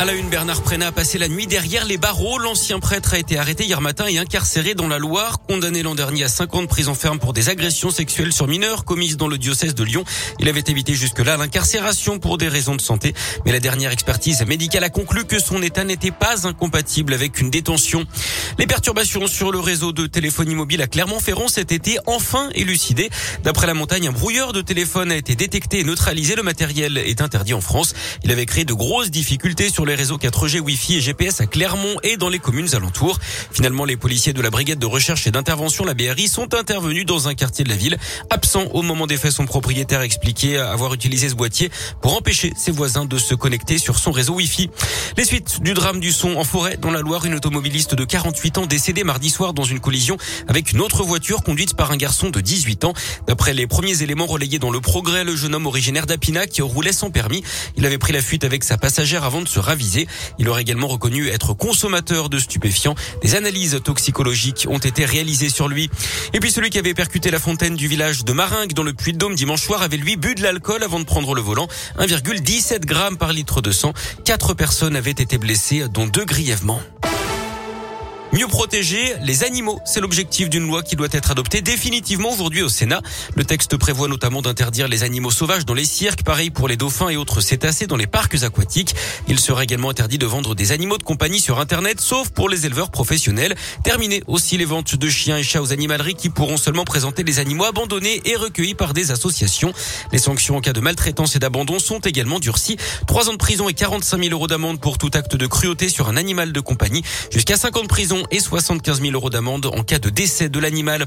À la une, Bernard Prénat a passé la nuit derrière les barreaux. L'ancien prêtre a été arrêté hier matin et incarcéré dans la Loire, condamné l'an dernier à 5 ans de prison ferme pour des agressions sexuelles sur mineurs commises dans le diocèse de Lyon. Il avait évité jusque-là l'incarcération pour des raisons de santé, mais la dernière expertise médicale a conclu que son état n'était pas incompatible avec une détention. Les perturbations sur le réseau de téléphonie mobile à Clermont-Ferrand cet été enfin élucidées. D'après la montagne, un brouilleur de téléphone a été détecté et neutralisé. Le matériel est interdit en France. Il avait créé de grosses difficultés sur les réseaux 4G, Wi-Fi et GPS à Clermont et dans les communes alentours. Finalement, les policiers de la brigade de recherche et d'intervention, la BRI, sont intervenus dans un quartier de la ville. Absent au moment des faits, son propriétaire a expliqué avoir utilisé ce boîtier pour empêcher ses voisins de se connecter sur son réseau Wi-Fi. Les suites du drame du son en forêt dans la Loire, une automobiliste de 48 ans décédée mardi soir dans une collision avec une autre voiture conduite par un garçon de 18 ans. D'après les premiers éléments relayés dans le progrès, le jeune homme originaire d'Apina qui roulait sans permis, il avait pris la fuite avec sa passagère avant de se il aurait également reconnu être consommateur de stupéfiants. Des analyses toxicologiques ont été réalisées sur lui. Et puis celui qui avait percuté la fontaine du village de Maringue dans le Puy-de-Dôme dimanche soir avait lui bu de l'alcool avant de prendre le volant. 1,17 grammes par litre de sang. Quatre personnes avaient été blessées, dont deux grièvement. Mieux protéger les animaux, c'est l'objectif d'une loi qui doit être adoptée définitivement aujourd'hui au Sénat. Le texte prévoit notamment d'interdire les animaux sauvages dans les cirques, pareil pour les dauphins et autres cétacés dans les parcs aquatiques. Il sera également interdit de vendre des animaux de compagnie sur Internet, sauf pour les éleveurs professionnels. Terminer aussi les ventes de chiens et chats aux animaleries qui pourront seulement présenter les animaux abandonnés et recueillis par des associations. Les sanctions en cas de maltraitance et d'abandon sont également durcies. Trois ans de prison et 45 000 euros d'amende pour tout acte de cruauté sur un animal de compagnie, jusqu'à 5 ans de prison et 75 000 euros d'amende en cas de décès de l'animal.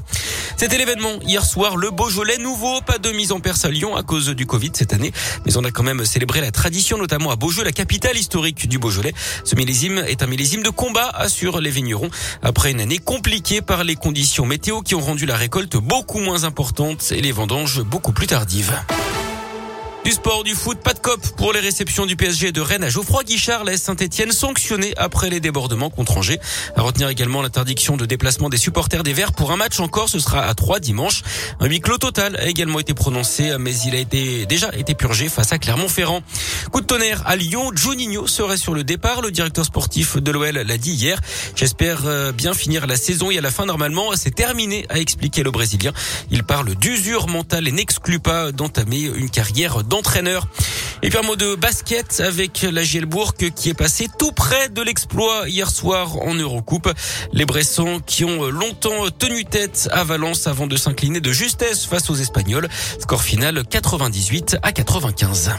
C'était l'événement hier soir, le Beaujolais nouveau, pas de mise en perce à Lyon à cause du Covid cette année, mais on a quand même célébré la tradition, notamment à Beaujeu, la capitale historique du Beaujolais. Ce millésime est un millésime de combat, assurent les vignerons, après une année compliquée par les conditions météo qui ont rendu la récolte beaucoup moins importante et les vendanges beaucoup plus tardives. Du sport, du foot, pas de cop pour les réceptions du PSG de Rennes à Geoffroy Guichard laisse Saint-Etienne sanctionné après les débordements contre Angers. À retenir également l'interdiction de déplacement des supporters des Verts pour un match encore, ce sera à 3 dimanche. Un huis clos total a également été prononcé, mais il a été déjà été purgé face à Clermont-Ferrand. Coup de tonnerre à Lyon, Juninho serait sur le départ. Le directeur sportif de l'OL l'a dit hier. J'espère euh, bien finir la saison et à la fin normalement c'est terminé, a expliqué le Brésilien. Il parle d'usure mentale et n'exclut pas d'entamer une carrière d'entraîneur. Et puis un mot de basket avec la Gielbourg qui est passé tout près de l'exploit hier soir en Eurocoupe. Les Bressans qui ont longtemps tenu tête à Valence avant de s'incliner de justesse face aux Espagnols. Score final 98 à 95.